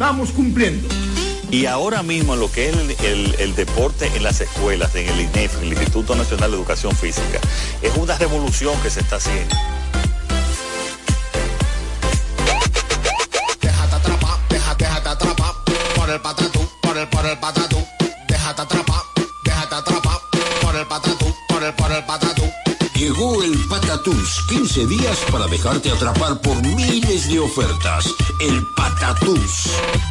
estamos cumpliendo. Y ahora mismo en lo que es el, el- el deporte en las escuelas, en el INEF, en el Instituto Nacional de Educación Física, es una revolución que se está haciendo. Déjate atrapar, déjate, déjate atrapar por el patatú, por el, por el patatú. Patatús, 15 días para dejarte atrapar por miles de ofertas. El Patatús.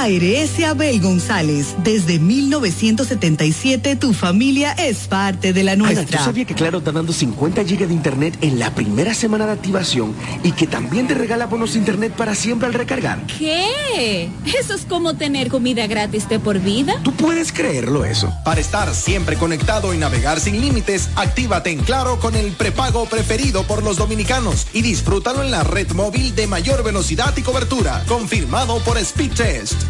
ARS Abel González. Desde 1977 tu familia es parte de la Ana, ¿tú nuestra. sabías que Claro está dando 50 gigas de internet en la primera semana de activación y que también te regala bonos de internet para siempre al recargar? ¿Qué? ¿Eso es como tener comida gratis de por vida? ¿Tú puedes creerlo eso? Para estar siempre conectado y navegar sin límites, actívate en Claro con el prepago preferido por los dominicanos y disfrútalo en la red móvil de mayor velocidad y cobertura, confirmado por Speedtest.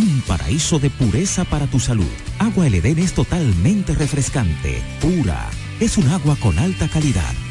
un paraíso de pureza para tu salud. Agua El es totalmente refrescante, pura. Es un agua con alta calidad,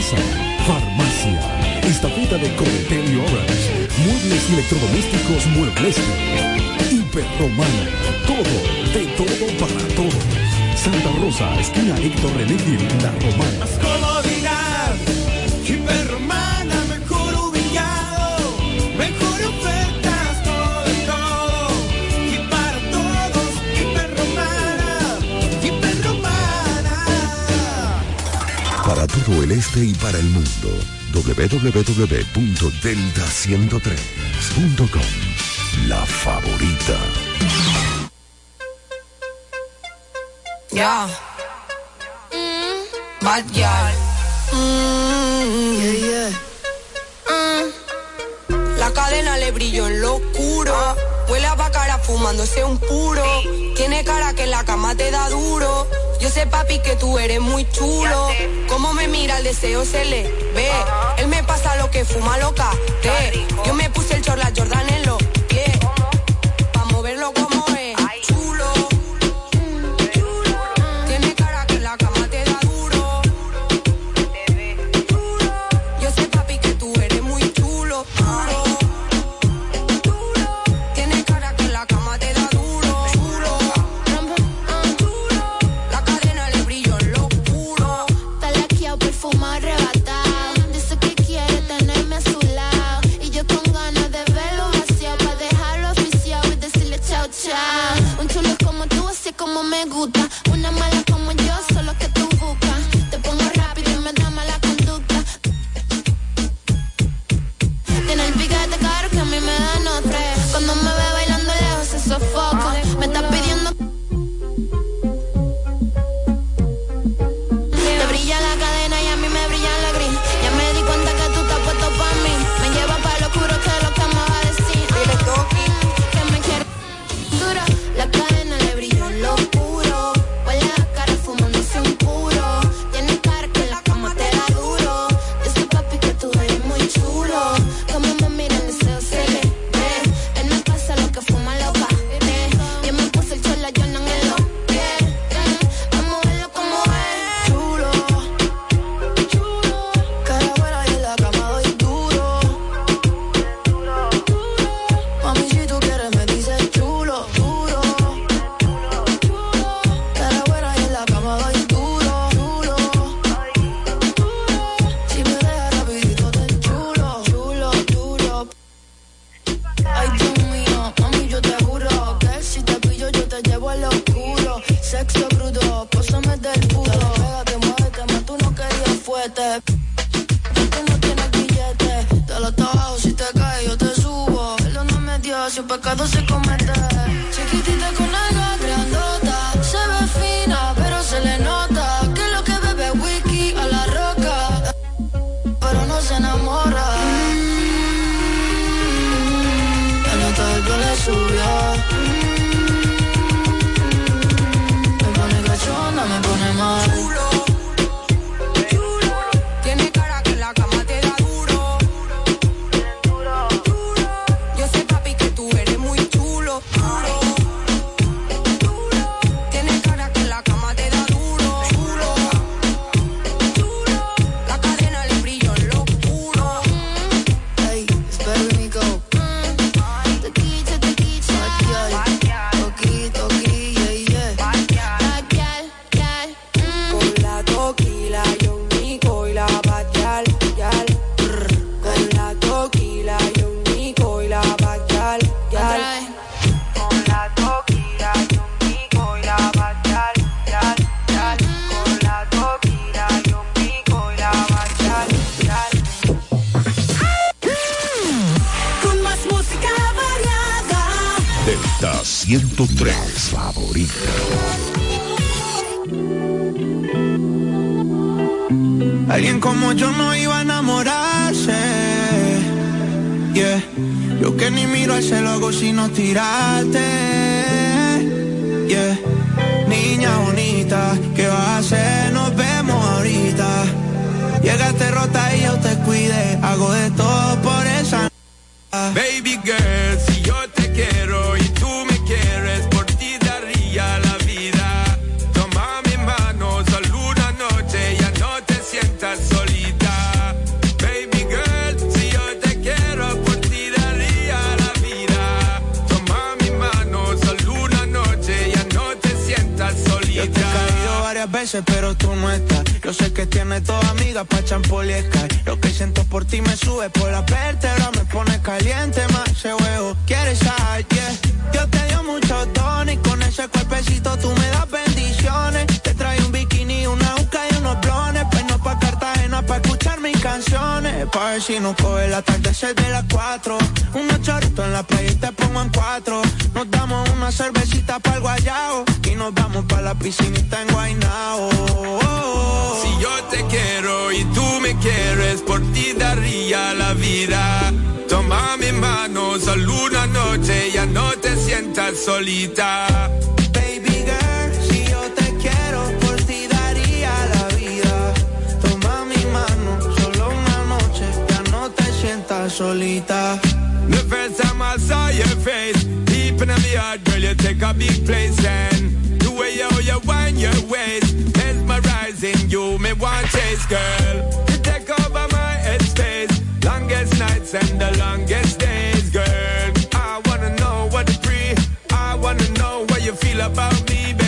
Farmacia, Estafeta de Cometelio Obras, Muebles y Electrodomésticos Muebles, Hiperromana, todo, de todo para todo. Santa Rosa, esquina Héctor René La Romana. este y para el mundo. www.delta103.com La favorita. Ya. Yeah. Mm. Bad girl. Mm. Yeah, yeah. Mm. La cadena le brilló en lo oscuro. Huele a bacara fumándose un puro. Tiene cara que en la cama te da duro yo sé, papi, que tú eres muy chulo. Como me mira, el deseo se le ve. Él me pasa lo que fuma loca. Yo me puse el chorla pero. Yo sé que tienes dos amigas pa' champol y Lo que siento por ti me sube por la vértebra, me pone caliente más ese huevo. ¿Quieres saber? Yeah. Yo te dio mucho dones y con ese cuerpecito tú me das bendiciones. Te trae un bikini, una uca y unos blones. Pues no pa' Cartagena pa' escuchar mis canciones. Pa' ver si no coge el atardecer de las cuatro. Unos choritos en la playa y te pongo en cuatro. Nos damos una cervecita para el guayao y nos vamos para la piscinita en Guaynao. Si yo te quiero y tú me quieres, por ti daría la vida. Toma mi mano, solo una noche, ya no te sientas solita. Baby girl, sientas solita. The first time I saw your face, deep in my heart, girl, you take a big place and the way you, you wind your waist, mesmerizing you, me want chase, girl. You take over my headspace, longest nights and the longest days, girl. I wanna know what to breathe, I wanna know what you feel about me, baby.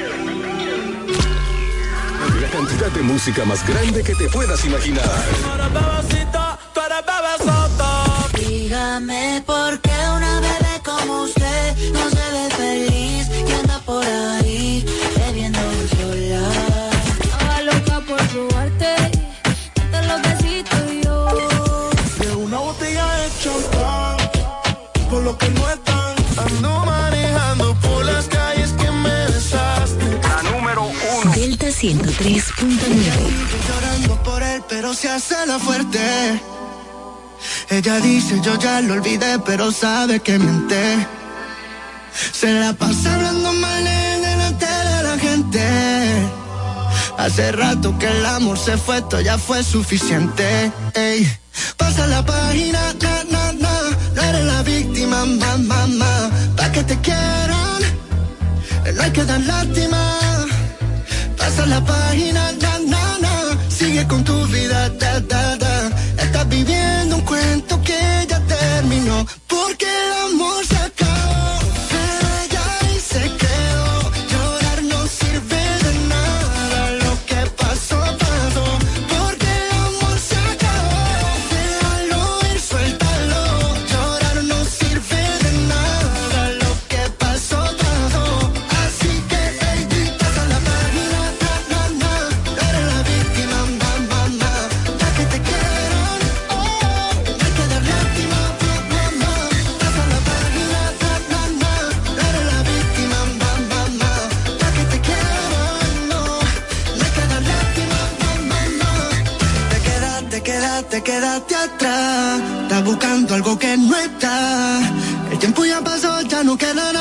Cantidad de música más grande que te puedas imaginar. Llorando por él, pero se hace la fuerte. Ella dice, yo ya lo olvidé, pero sabe que menté. Se la pasa hablando mal en delante de la gente. Hace rato que el amor se fue, esto ya fue suficiente. Ey. Pasa la página, na, na, na. No eres la víctima, ma, ma, ma. Pa' que te quieran, no hay que dar lástima. La página, na, na, na. Sigue con tu vida, da, da, da. Quedaste, quedaste atrás. Estás buscando algo que no está. El tiempo ya pasó, ya no queda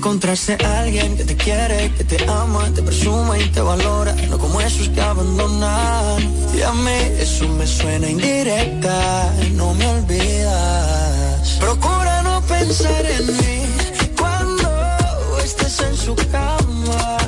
encontrarse alguien que te quiere, que te ama, te presuma y te valora, no como esos que abandonan. Y eso me suena indirecta, no me olvidas. Procura no pensar en mí cuando estés en su cama.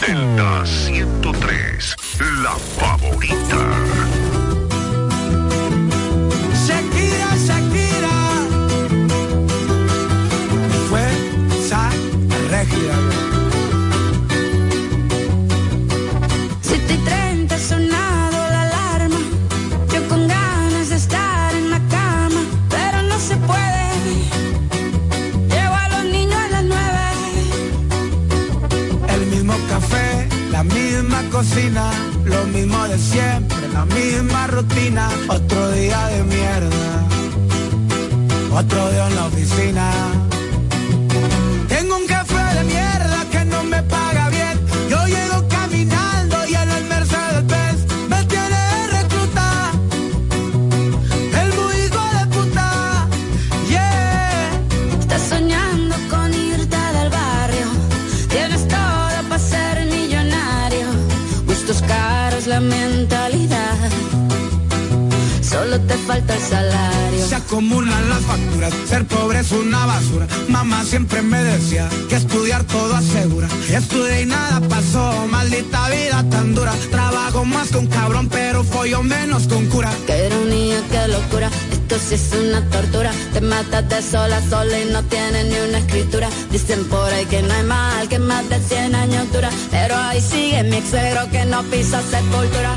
Delta 103, La Paz. sola, sola y no tiene ni una escritura. Dicen por ahí que no hay mal, que más de 100 años dura. Pero ahí sigue mi ex que no pisa sepultura.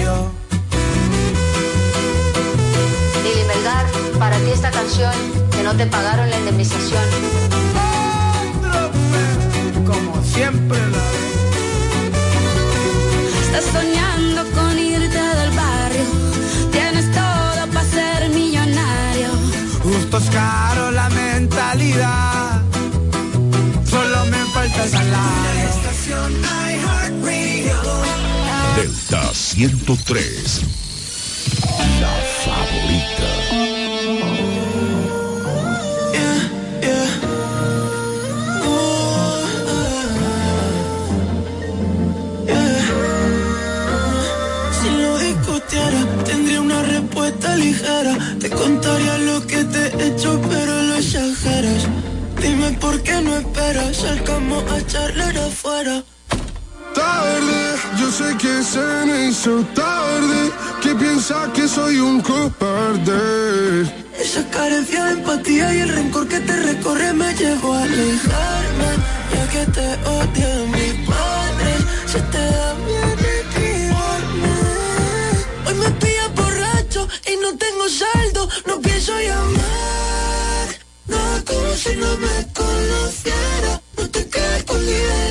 Canción que no te pagaron la indemnización. Como siempre la Estás soñando con irte del barrio. Tienes todo para ser millonario. Justo es caro la mentalidad. Solo me falta el salario. Estación Delta 103. Esperas, salgamos a charlar afuera. Tarde, yo sé que se me hizo tarde, que piensa que soy un cobarde. Esa carencia de empatía y el rencor que te recorre me llevó a alejarme. Ya que te odian mis padres, se te da bien esquivarme. Hoy me pilla borracho y no tengo saldo, no pienso llamar. No como si no me conociera, no te you.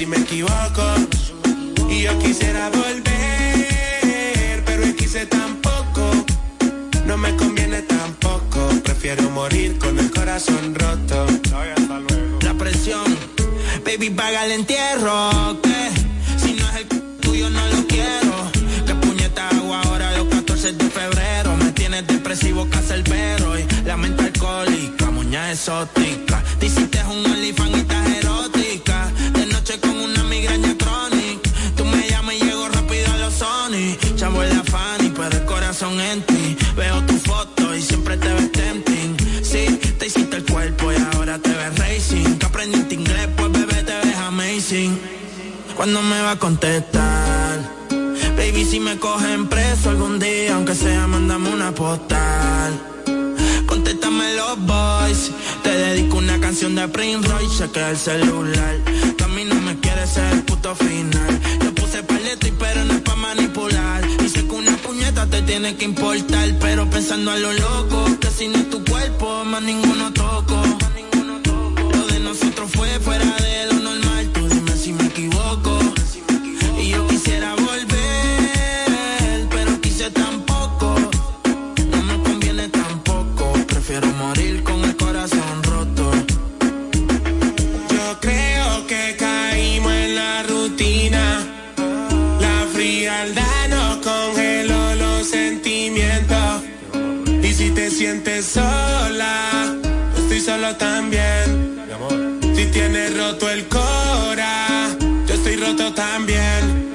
si me equivoco. Y yo quisiera volver, pero es quise tampoco. No me conviene tampoco, prefiero morir con el corazón roto. La presión, baby, paga el entierro. Que si no es el tuyo, no lo quiero. Que puñeta hago ahora los 14 de febrero. Me tienes depresivo, cacerbero. Y la mente alcohólica, muña exótica. Te hiciste un OnlyFans ¿Cuándo me va a contestar? Baby, si me cogen preso algún día, aunque sea, mandame una postal. Contéstame los boys. Te dedico una canción de Prince Royce, chequea el celular. Tú a mí no me quieres ser el puto final. Yo puse paleto y pero no es pa' manipular. Sé que una puñeta te tiene que importar. Pero pensando a lo loco, que si no es tu cuerpo, más ninguno toco. Lo de nosotros fue fuera de te sientes sola, yo estoy solo también. Si tienes roto el cora, yo estoy roto también.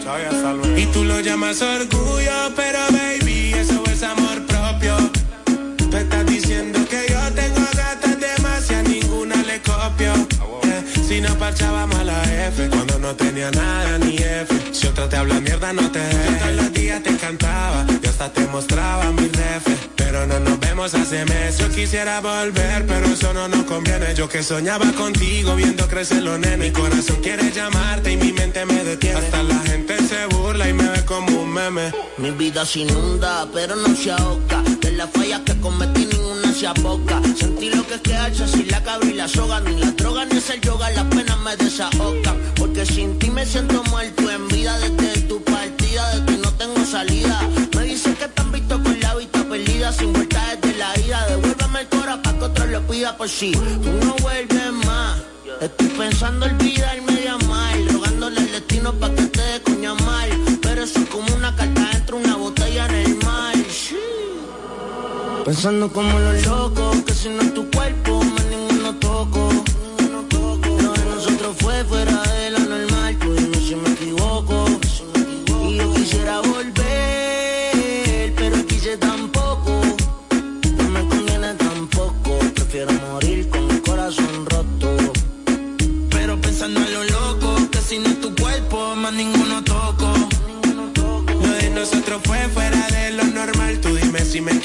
Y tú lo llamas orgullo, pero baby, eso es amor propio. Tú estás diciendo que yo tengo gatas demasiado, ninguna le copio. Eh, Si no parchábamos a la F, cuando no tenía nada ni F. Si otra te habla mierda, no te dejes. Todos los días te cantaba, yo hasta te mostraba mi ref. Pero no nos hace meses. Yo quisiera volver, pero eso no nos conviene. Yo que soñaba contigo, viendo crecer los nenes. Mi corazón quiere llamarte y mi mente me detiene. Hasta la gente se burla y me ve como un meme. Mi vida se inunda, pero no se ahoga. De las fallas que cometí, ninguna se aboca. Sentí lo que es quedarse sin la cabra y la soga. Ni la droga ni el yoga, las penas me desahogan. Porque sin ti me siento muerto en vida. Desde tu partida, de ti no tengo salida. Me dicen que han visto con la vista perdida. Sin vuelta desde la ida. Devuélveme el cora pa' que otro lo pida por si tú no vuelves más. Estoy pensando olvidarme de amar. Rogándole al destino pa' que te dé coña mal. Pero eso es como una carta dentro de una botella en el mar. Pensando como los locos, que si no es tu cuerpo,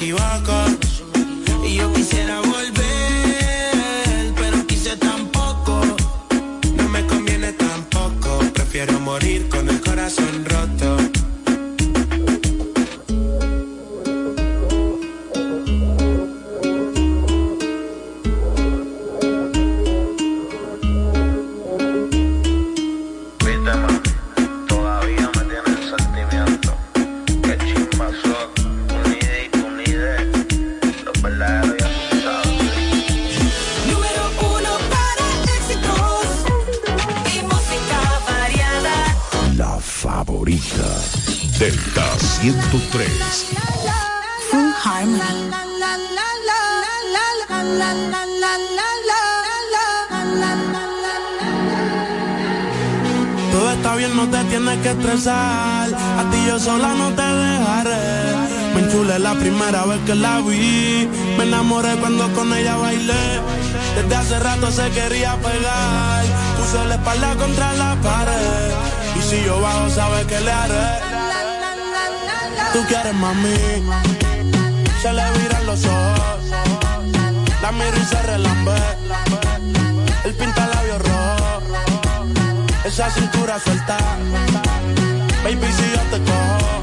Y yo quisiera volver, pero quise tampoco. No me conviene tampoco, prefiero morir con la primera vez que la vi. Me enamoré cuando con ella bailé. Desde hace rato se quería pegar. Puse la espalda contra la pared. Y si yo bajo, sabes que le haré. Tú quieres mami. Se le viran los ojos. La miro y se relambe. El pinta labios rojo. Esa cintura suelta. Baby, si yo te cojo,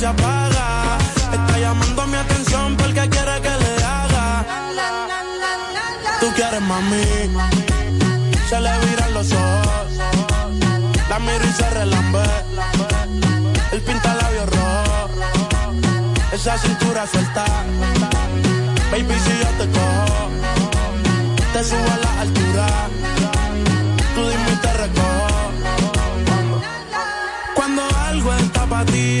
se apaga. Está llamando mi atención porque quiere que le haga. Tú quieres mami, se le viran los ojos. La miro y se relambe. El pinta labios rojo. Esa cintura suelta. Baby, si yo te cojo, te subo a la altura. Tú dime y te recojo. Cuando algo está para ti,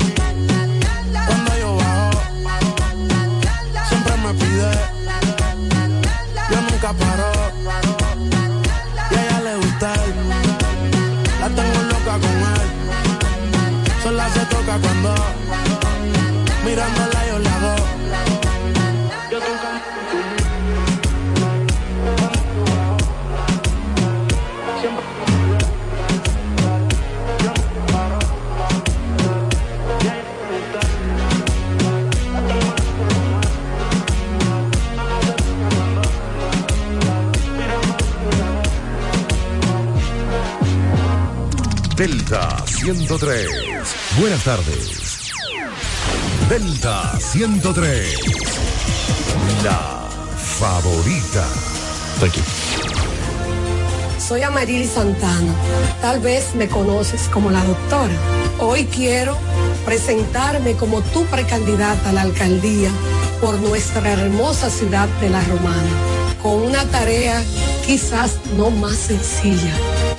Paro. Y a ella le gusta él. La tengo loca con él. Sola se toca cuando mirándola Delta 103. Buenas tardes. Delta 103. La favorita. Aquí. Soy Amaril Santana. Tal vez me conoces como la doctora. Hoy quiero presentarme como tu precandidata a la alcaldía por nuestra hermosa ciudad de La Romana, con una tarea quizás no más sencilla,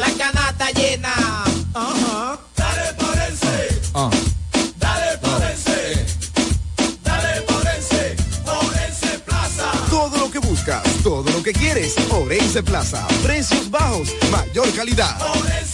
La canasta llena. Ajá. Dale Porense, dale Porense, dale Porense, Porense Plaza. Todo lo que buscas, todo lo que quieres. Orense Plaza. Precios bajos, mayor calidad. Orense.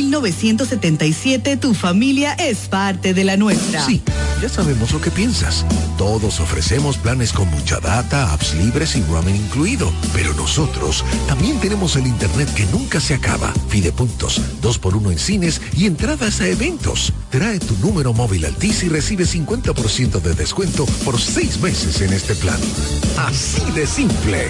tu familia es parte de la nuestra. Sí, ya sabemos lo que piensas. Todos ofrecemos planes con mucha data, apps libres y roaming incluido. Pero nosotros también tenemos el internet que nunca se acaba. Fidepuntos, 2x1 en cines y entradas a eventos. Trae tu número móvil Altis y recibe 50% de descuento por seis meses en este plan. Así de simple.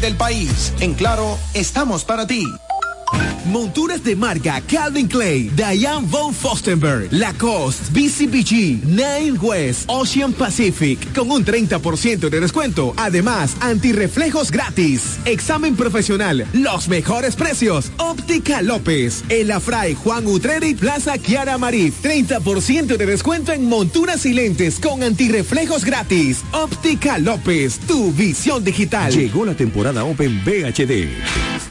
del país. En Claro, estamos para ti. Monturas de marca Calvin Clay, Diane von Fostenberg, Lacoste, BCBG, Nine West, Ocean Pacific, con un 30% de descuento. Además, antirreflejos gratis. Examen profesional, los mejores precios. Óptica López, El Afray Juan Utreri, Plaza Kiara Marí. 30% de descuento en monturas y lentes con antirreflejos gratis. Óptica López, tu visión digital. Llegó la temporada Open VHD.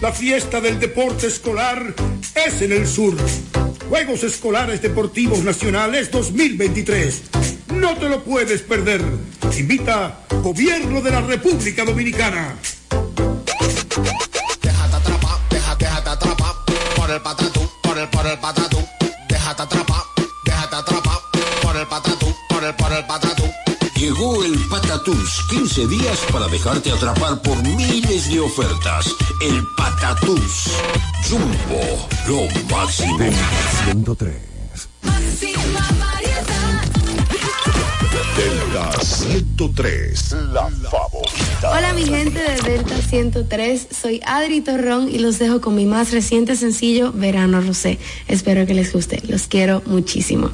La fiesta del deporte escolar es en el sur. Juegos Escolares Deportivos Nacionales 2023. No te lo puedes perder. Invita Gobierno de la República Dominicana. Déjate déjate, déjate por por el, por por el por el, por. Llegó el Patatús, 15 días para dejarte atrapar por miles de ofertas. El Patatús. Jumbo, lo máximo. 103. Delta 103, la favorita. Hola mi gente de Delta 103, soy Adri Torrón y los dejo con mi más reciente sencillo Verano Rosé. Espero que les guste, los quiero muchísimo.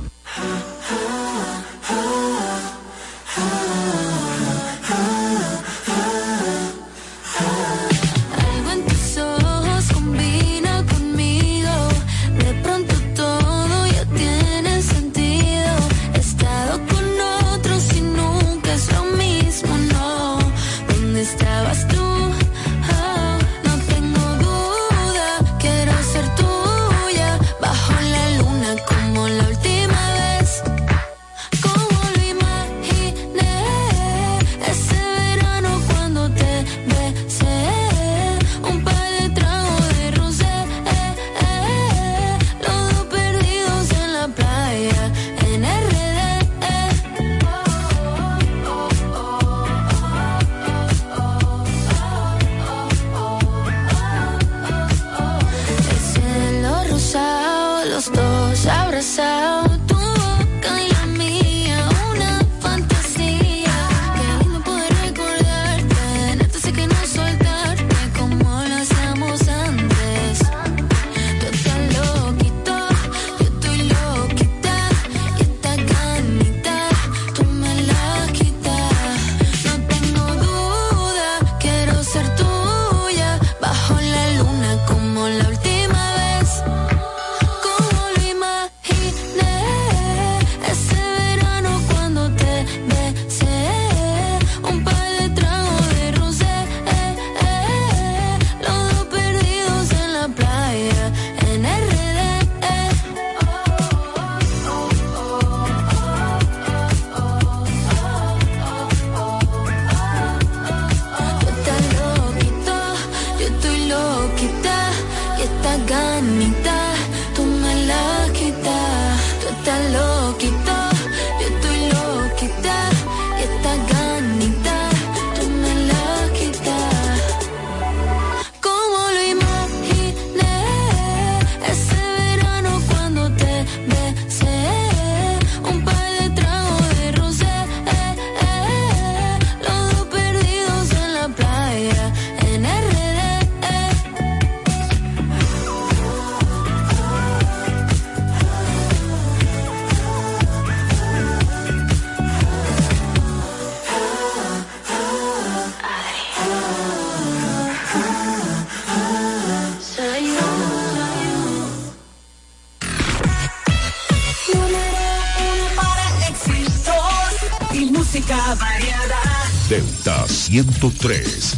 101.3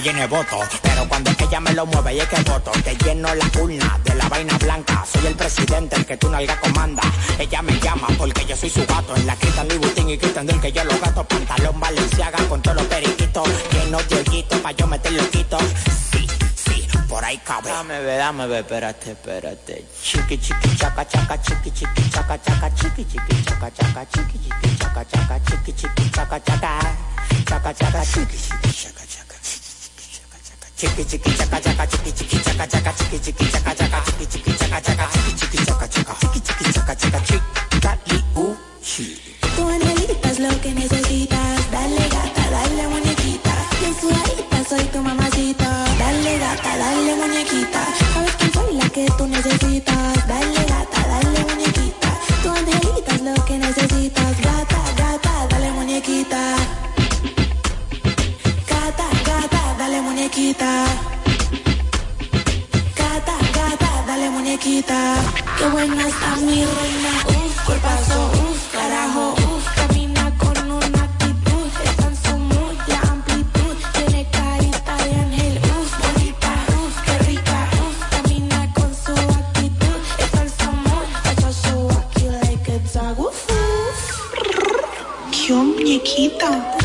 cara voto. Pero cuando ella me lo mueve y es que voto, te lleno la urna de la vaina blanca. Soy el presidente, el que tu nalga comanda. Ella me llama porque yo soy su gato. En la Cristian Louboutin y Cristian del que yo lo gato. Pantalón Valenciaga con todos los periquitos. Lleno de hoyitos pa' yo meter loquitos. Sí, sí, por ahí cabe. Dame, ve, dame, ve, espérate, espérate. Chiqui, chiqui, chaca, chaca, chiqui, chiqui, chaca, chaca, chiqui, chiqui, chaca, chaca, chiqui, chiqui, chaca, chaca, chiqui, chiqui, chaca, chaca. Chaca, chaca, chiqui, chiqui, chaca, chaca. Chiqui, chiqui, chaca, chaca, chiqui, chiqui, chaca, chaca, chiqui, chiqui, chaca, chaca, chiqui, chiqui, chaca, chaca, chiqui, chiqui, chaca, chaca, chiqui, chiqui, chaca, chaca, chica, li, u, chi. Tu angelita es lo que necesitas. Dale gata, dale muñequita. Bien sudadita, soy tu mamacita. Dale gata, dale muñequita. Sabes que soy la que tú necesitas. Dale gata, dale muñequita. Tu angelita es lo que necesitas. Gata, gata, dale muñequita. Muñequita. Gata, gata, dale muñequita. Qué buena está mi reina. Uf, cuerpazo, uf, carajo, uf. Camina con una actitud. Está en su mood, la amplitud. Tiene carita de ángel, uf, bonita, uf, qué rica, uf. Camina con su actitud. Está en su mood, hecho su aquí like a dog, uf, uf. Qué muñequita.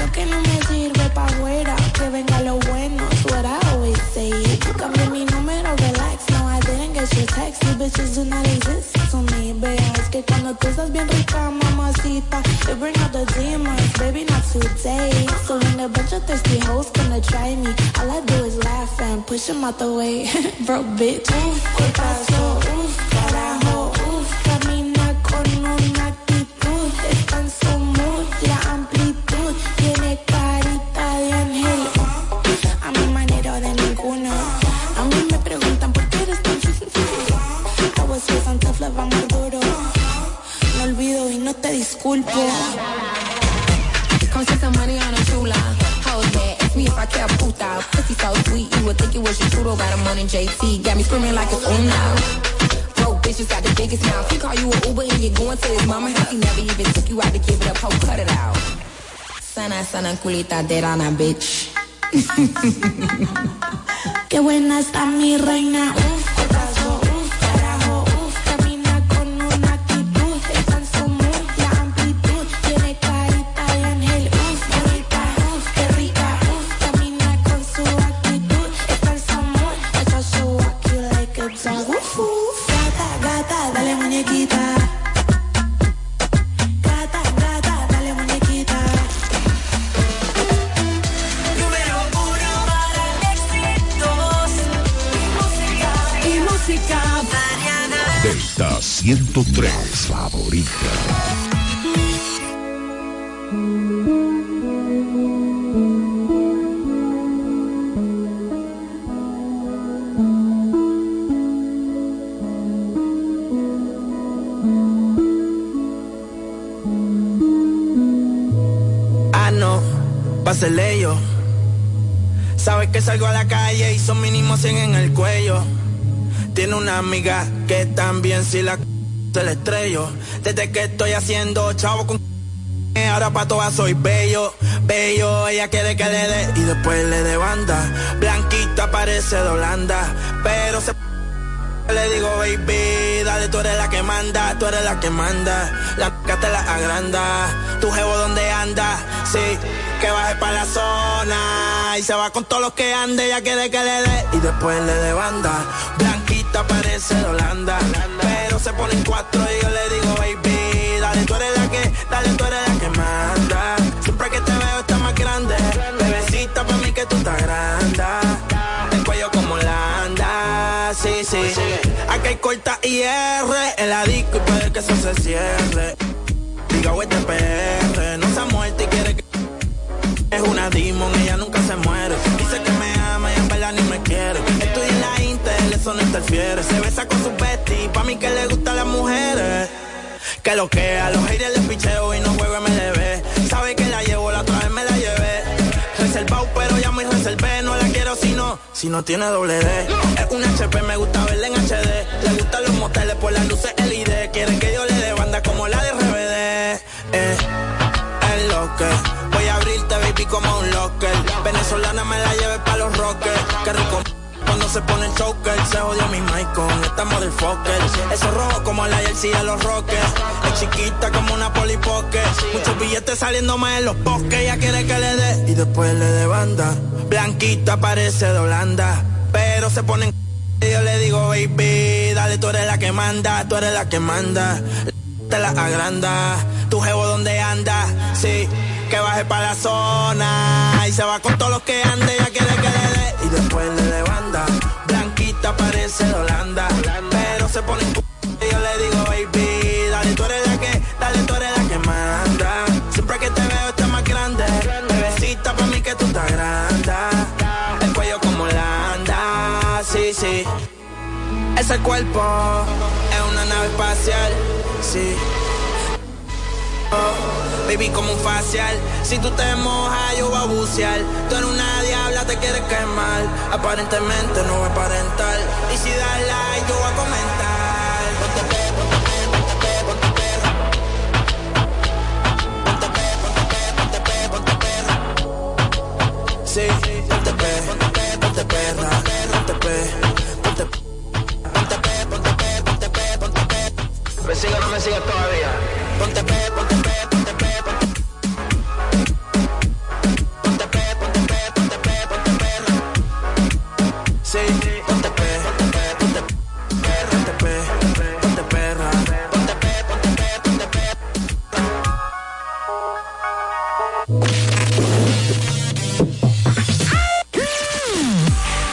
Cuando tú estás bien rica, mamacita. They bring out the demons, baby, not today. So when a bunch of thirsty hoes gonna try me, all I do is laugh and push them out the way. Broke bitch. Uf, cuerpazo, uf, carajo, uf. Trudeau. Got a money JT. Got me screaming like it's uno. Broke bitches got the biggest mouth. He call you an Uber and you're going to his mama house. He never even took you out to give it up. Ho, cut it out. Sana, sana, culita, dead on a bitch. Qué buena está mi reina. Salgo a la calle y son mínimo 100 en el cuello. Tiene una amiga que también si la se le estrello. Desde que estoy haciendo chavo con ahora pa' todas soy bello, bello, ella quiere que le dé y después le de banda. Blanquita parece de Holanda, pero se le digo, baby, dale, tú eres la que manda, tú eres la que manda. La c te la agranda, tu jevo donde anda, sí, que baje pa' la zona. Y se va con todos los que ande, ella quiere que le dé. Y después le de banda, blanquita parece de Holanda. Pero se ponen cuatro y yo le digo, baby, dale, tú eres la que, dale, tú eres la que manda. Siempre que te veo está más grande, bebecita pa' mí que tú estás grande. El cuello como la anda, sí, sí. Aquí hay corta IR en la disco y puede que eso se cierre. Diga, este PR, demon, ella nunca se muere. Dice que me ama y en verdad ni me quiere. Estoy en la Intel, eso no interfiere. Se besa con su bestie, pa' mí que le gustan las mujeres. Que lo que a los haters les picheo y no juego MLB. Sabe que la llevo, la otra vez me la llevé. Reservado, pero llamo y reservé, no la quiero si no, si no tiene doble D. Es un HP, me gusta verla en HD. Le gustan los moteles por las luces LED. Quieren que yo le dé banda como la de RBD. Eh, es lo que como un locker. Venezolana me la lleve pa' los rockers. Qué rico cuando se pone el choker, se jodió mi mic con esta motherfucker. Eso rojo como la jersey de los rockers. Es chiquita como una polipoque. Muchos billetes saliendo más en los bosques. Ella quiere que le dé y después le dé banda. Blanquita parece de Holanda, pero se pone en y yo le digo, baby, dale, tú eres la que manda, tú eres la que manda. Te la agranda, tu jevo donde anda, sí, que baje para la zona. Y se va con todos los que ande, ella quiere que le dé y después le banda. Blanquita parece de Holanda, pero se pone en y yo le digo, baby, dale, tú eres la que, dale, tú eres la que manda. Siempre que te veo estás más grande, bebecita pa' mí que tú estás grande. El cuello como Landa, sí, sí. Ese cuerpo es una nave espacial, sí. Oh, baby, como un facial. Si tú te mojas, yo voy a bucear. Tú eres una diabla, te quieres quemar. Aparentemente no va a aparentar. Y si das like, yo voy a comentar. Ponte pe, ponte pe, ponte pe, ponte perra. Ponte pe, ponte pe, ponte pe, ponte perra. Sí, ponte pe, ponte pe, ponte perra. Ponte pe, ponte pe. Ponte pe, ponte pe, ponte pe. ¿Me sigue o no me sigue todavía? Ponte pe, ponte pe, ponte pe, ponte Ponte pe, ponte pe, ponte pe, ponte perra. Sí, ponte pe, ponte pe, ponte ponte pe, ponte perra. Ponte pe, ponte pe, ponte pe.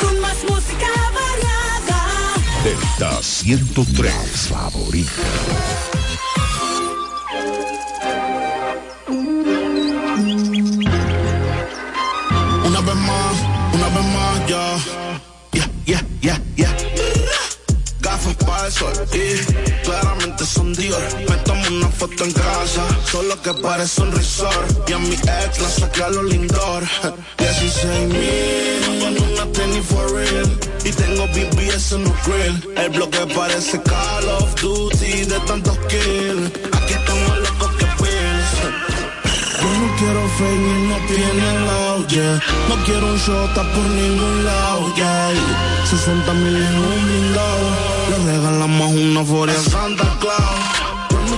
Con más música variada. Delta 103 favorita. Que parece un resort. Y a mi ex la saqué a los lindor. 16 mil en una tenis for real. Y tengo BBS en los grill. El bloque parece Call of Duty de tantos kills. Aquí estamos locos que pills. Yo no quiero fake ni no tiene lado, yeah. No quiero un shota por ningún lado, yeah. 60 mil en un blindado. Le regalamos una foria a Santa Claus.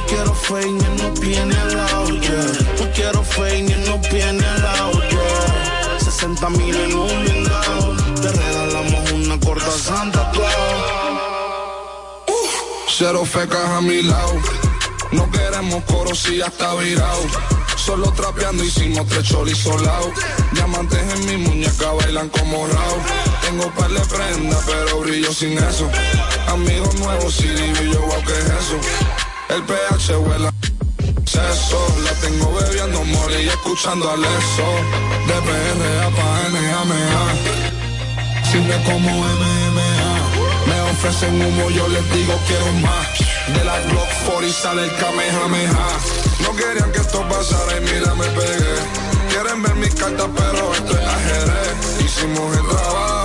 Quiero fake ni no tiene lado, yeah. No quiero fake ni no tiene lado, yeah. 60 mil en un blindado. Le regalamos una corta Santa Claus. Cero fecas a mi lado. No queremos coro si ya está virado. Solo trapeando hicimos tres cholis solados. Diamantes en mi muñeca bailan como Raúl. Tengo par de prenda, pero brillo sin eso. Amigos nuevos, sí, y yo, wow, ¿qué es eso? El PH huela. Seso, la tengo bebiendo mole y escuchando al eso. De PRA pa' NAMA. Si me como MMA. Me ofrecen humo, yo les digo quiero más. De la Glock 40 sale el Kamehameha. No querían que esto pasara y mira me pegué. Quieren ver mis cartas, pero esto es ajedrez. Hicimos el trabajo,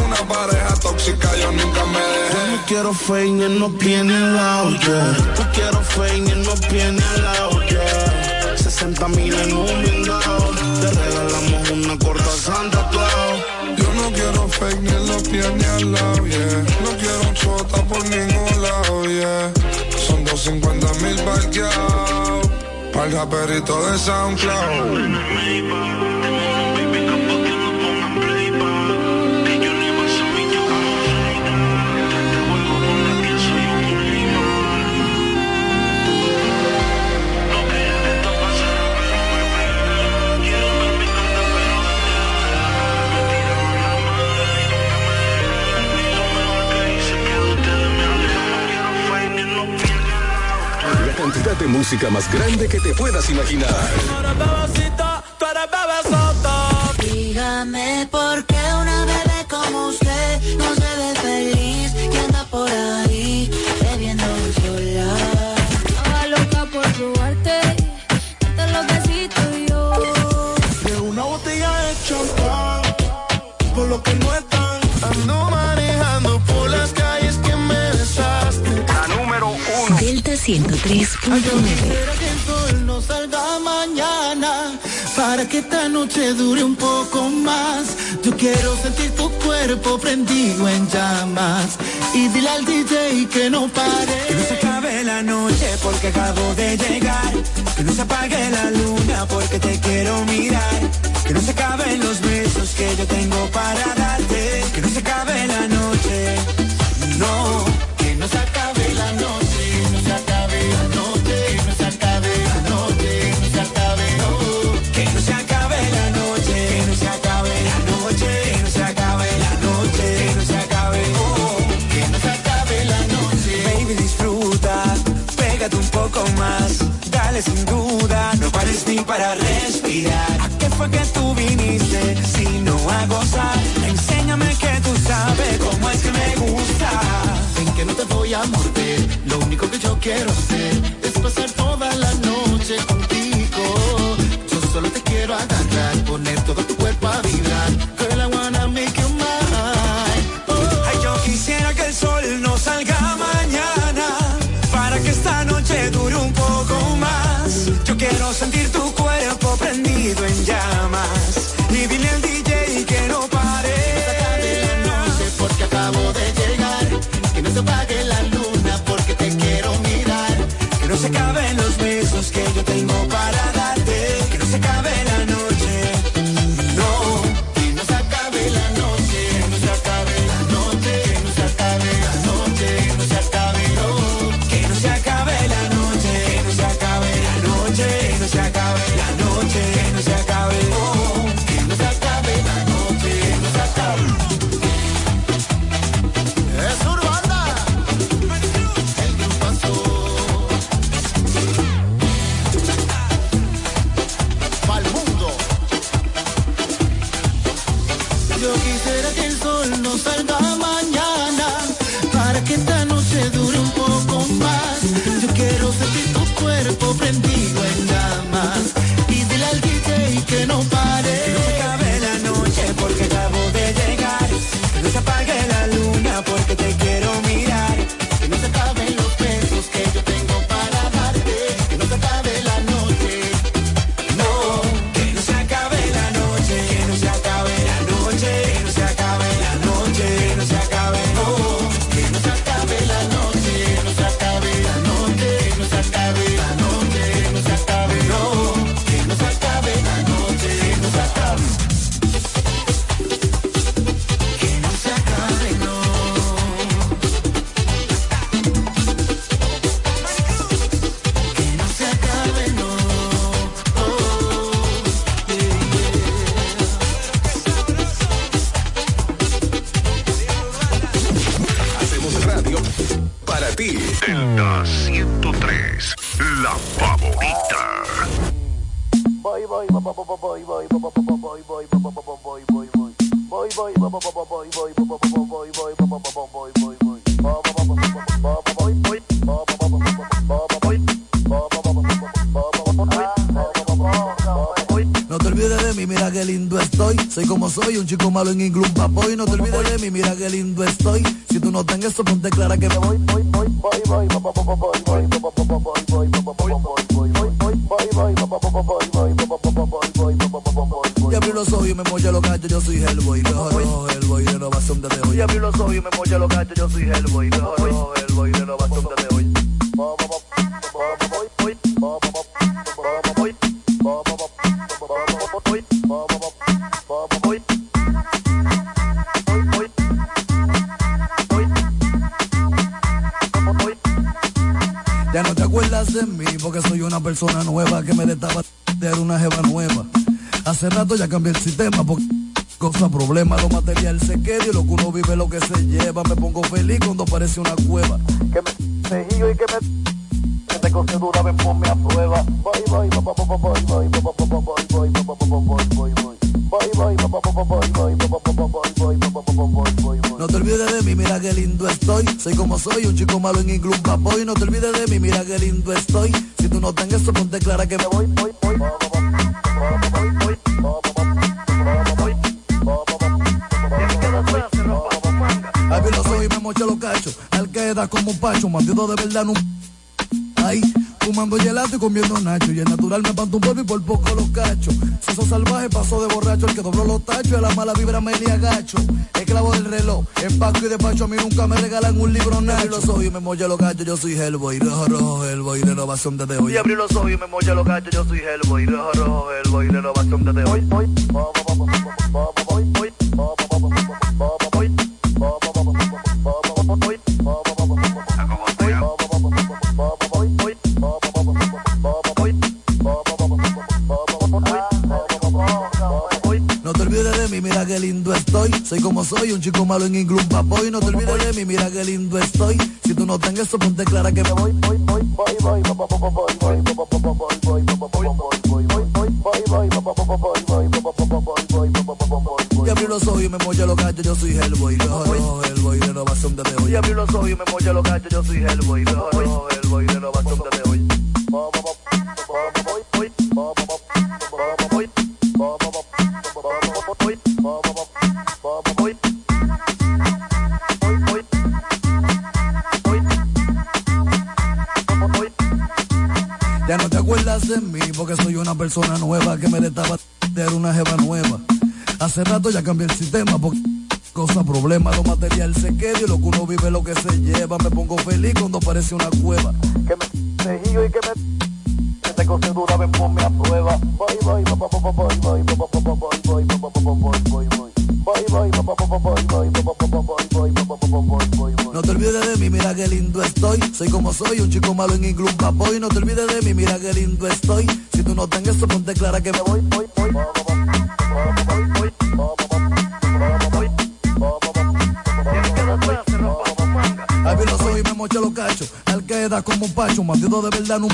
una pareja tóxica, yo nunca me dejé. Yo no quiero fake no tiene lado, yeah. No quiero fake no tiene lado, yeah. 60 mil en un blindado. Te regalamos una corta Santa Claus. Yo no quiero fake ni en los pies ni al lado, yeah. No quiero chota por ningún lado, yeah. Son 250 mil parqueados. Pa'l raperito de SoundCloud. cantidad de música más grande que te puedas imaginar. Dígame por qué una bebé como usted no se ve feliz que anda por ahí bebiendo sola. Estaba loca por probarte, hasta los besitos yo. De una botella de champán, por lo que no es 103.9. que el sol no salga mañana, para que esta noche dure un poco más. Yo quiero sentir tu cuerpo prendido en llamas. Y dile al DJ que no pare. Que no se acabe la noche porque acabo de llegar. Que no se apague la luna porque te quiero mirar. Que no se acaben los besos que yo tengo para darte. Que no se acabe la noche más. Dale sin duda, no pares ni para respirar. ¿A qué fue que tú viniste si no a gozar? Enséñame que tú sabes cómo es que me gusta. Ven que no te voy a morder, lo único que yo quiero hacer es pasar toda la noche contigo. Yo solo te quiero agarrar, poner todo persona nueva que me destaba de una jeva nueva. Hace rato ya cambié el sistema porque cosa problema, lo material se queda y lo que uno vive lo que se lleva. Me pongo feliz cuando parece una cueva. Que me seguí y que me te dura, ven ponme a prueba. Voy, voy, voy, voy, voy, voy, voy, voy, voy, voy, voy, voy, no te olvides de mí, mira qué lindo estoy. Soy como soy, un chico malo en inglés, papoy. No te olvides de mí, mira qué lindo estoy no eso, ponte clara que me voy, voy, voy. Abrí los ojos y me moché los cachos. Al queda como un pacho, matido de verdad no. Ay, fumando gelato y comiendo nacho. Y el natural me espantó un polvo y por poco los cachos. Soso salvaje pasó de borracho. El que dobló los tachos y a la mala vibra me le agacho. Esclavo del reloj, empaco y despacho. A mí nunca me regalan un libro nacho. Abrí los ojos y me molla los cachos, yo soy Hellboy. Rojo, rojo, Hellboy, renovación desde hoy. Y abrí los ojos y me molla los cachos, yo soy Hellboy. Rojo, rojo, Hellboy, renovación desde hoy. hoy, Soy un chico malo en inglés, papoy. No te olvides de mí, mira qué lindo estoy. Si tú no tengas eso, ponte clara que me voy. voy, voy, voy, voy, voy, voy, voy, voy, Y abrí los ojos y me molla los cachos, yo soy Hellboy. Rojo, rojo, Hellboy, renovación desde hoy. Y abrí los ojos y me molla los cachos, yo soy Hellboy. Rojo, Hellboy, persona nueva que me destaba de una jeva nueva. Hace rato ya cambié el sistema porque cosa, problema, lo material se queda y lo que uno vive lo que se lleva. Me pongo feliz cuando parece una cueva. Que me tejido y que me te cose dura, ven ponme a prueba. Voy, voy, voy, voy, voy, voy, voy, voy, voy, voy, voy, voy. No te olvides de mí, mira qué lindo estoy. Soy como soy, un chico malo en inglés. No te olvides de mí, mira qué lindo estoy. Si no tengas eso, ponte clara que me voy, voy, voy. Abrí los ojos y me mocha los cachos. Al que da como un pacho, bandido de verdad no.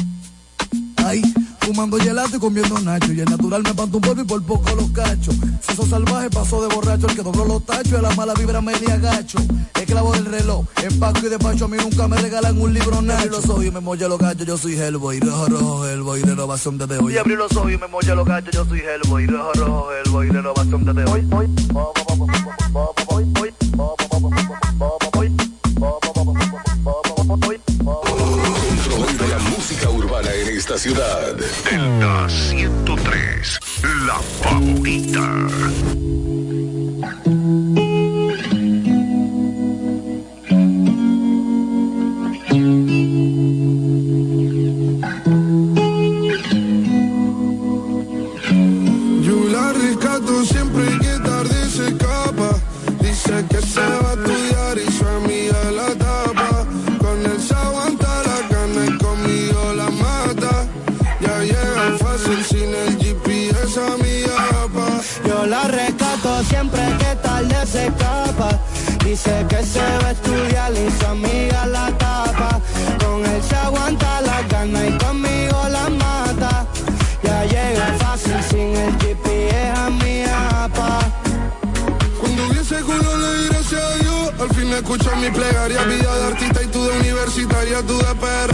Ahí, fumando gelato y comiendo nacho. Y el natural me panto un polvo y por poco los cachos. Seso salvaje pasó de borracho, el que dobló los tachos. A la mala vibra me le agacho. Esclavo del reloj, empaco y despacho. A mí nunca me regalan un libro nacho. Abrí los ojos y me molla los cachos, yo soy Hellboy. Rojo, rojo, Hellboy, renovación desde hoy. Y abrí los ojos y me molla los cachos, yo soy Hellboy. Rojo, rojo, Hellboy, renovación desde hoy. hoy, Control de la música urbana en esta ciudad. Delta 103, la favorita. Fácil sin el GPS a mi apa. Yo la rescato siempre que tarde se escapa. Dice que se va a estudiar y su amiga la tapa. Con él se aguanta la gana y conmigo la mata. Ya llega fácil sin el GPS a mi apa. Cuando hubiese culo le di gracias a Dios. Al fin escucho mi plegaria. Vida de artista y tú de universitaria. Tú de PR,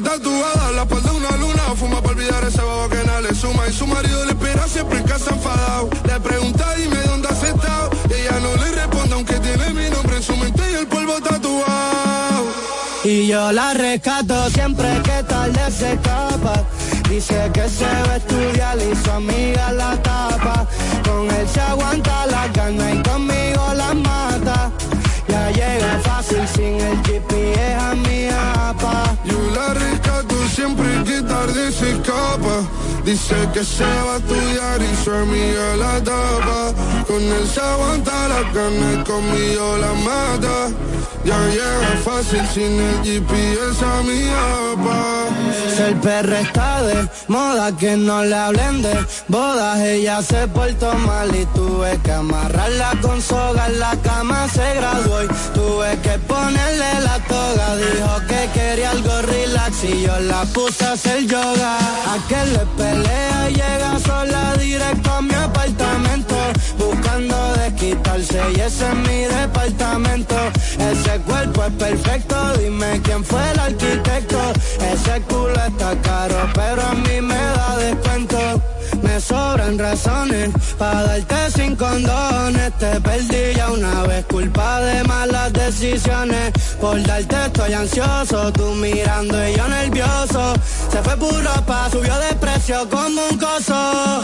tatuada la espalda una luna. Fuma para olvidar ese babo que nada le suma. Y su marido le espera siempre en casa enfadado. Le pregunta, dime dónde y tatuado. Yo la rescato siempre que tarde se escapa. Dice que se va a estudiar y su amiga la tapa. Con él se aguanta la gana y conmigo la mata. Ya llega fácil sin el GPS a mi apa. Yo la rescato siempre que tarde se escapa. Dice que se va a estudiar y su amiga la tapa. Con él se aguanta la carne conmigo la mata. Ya llega fácil sin el GPS a mi papá. El perro está de moda, que no le hablen de bodas. Ella se portó mal y tuve que amarrarla con soga. En la cama se graduó y tuve que ponerle la toga. Dijo que quería algo relax y yo la puse a hacer yoga. A que le pelea llega sola ese es mi departamento. Ese cuerpo es perfecto, dime quién fue el arquitecto. Ese culo está caro, pero a mí me da descuento. Sobran razones para darte sin condones. Te perdí ya una vez, culpa de malas decisiones. Por darte estoy ansioso, tú mirando y yo nervioso. Se fue puro pa, subió de precio como un coso.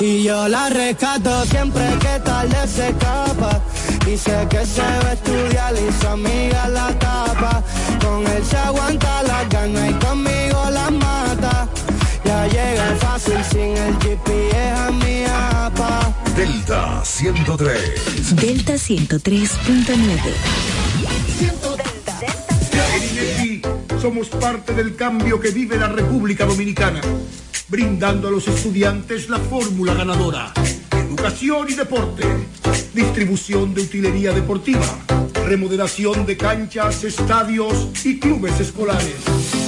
Y yo la rescato siempre que tarde se escapa. Dice que se va a estudiar y su amiga la tapa. Con él se aguanta la gana y conmigo la mata. Fácil sin el GPS a mi apa. Delta 103. Delta 103.9. En INEFI somos parte del cambio que vive la República Dominicana, brindando a los estudiantes la fórmula ganadora. Educación y deporte, distribución de utilería deportiva, remodelación de canchas, estadios y clubes escolares,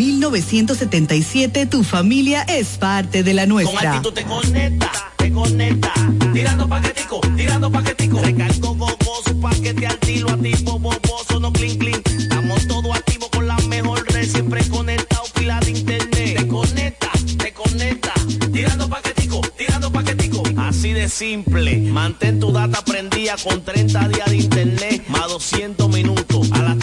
1977 tu familia es parte de la nuestra. te conecta, te conecta. Tirando paquetico, tirando paquetico. Recargo gogoso, paquete al tiro, activo, boboso, no clean clean. Estamos todos activos con la mejor red, siempre conectado, pila de internet. Te conecta, te conecta. Tirando paquetico, tirando paquetico. Así de simple, mantén tu data prendida con 30 días de internet, más 200 minutos. Al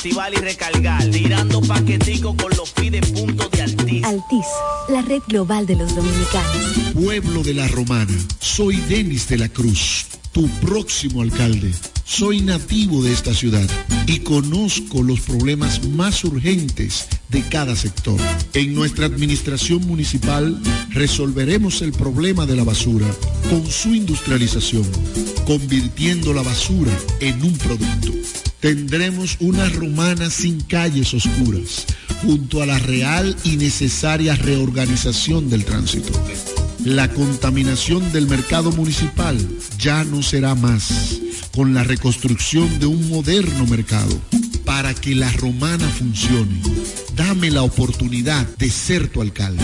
activar y recargar, tirando paquetico con los pide puntos de Altiz. La red global de los dominicanos. Pueblo de la Romana, soy Denis de la Cruz, tu próximo alcalde. Soy nativo de esta ciudad y conozco los problemas más urgentes de cada sector. En nuestra administración municipal resolveremos el problema de la basura con su industrialización, convirtiendo la basura en un producto. Tendremos una romana sin calles oscuras, junto a la real y necesaria reorganización del tránsito. La contaminación del mercado municipal ya no será más con la reconstrucción de un moderno mercado. Para que la romana funcione, dame la oportunidad de ser tu alcalde.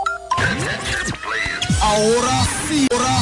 Ahora sí,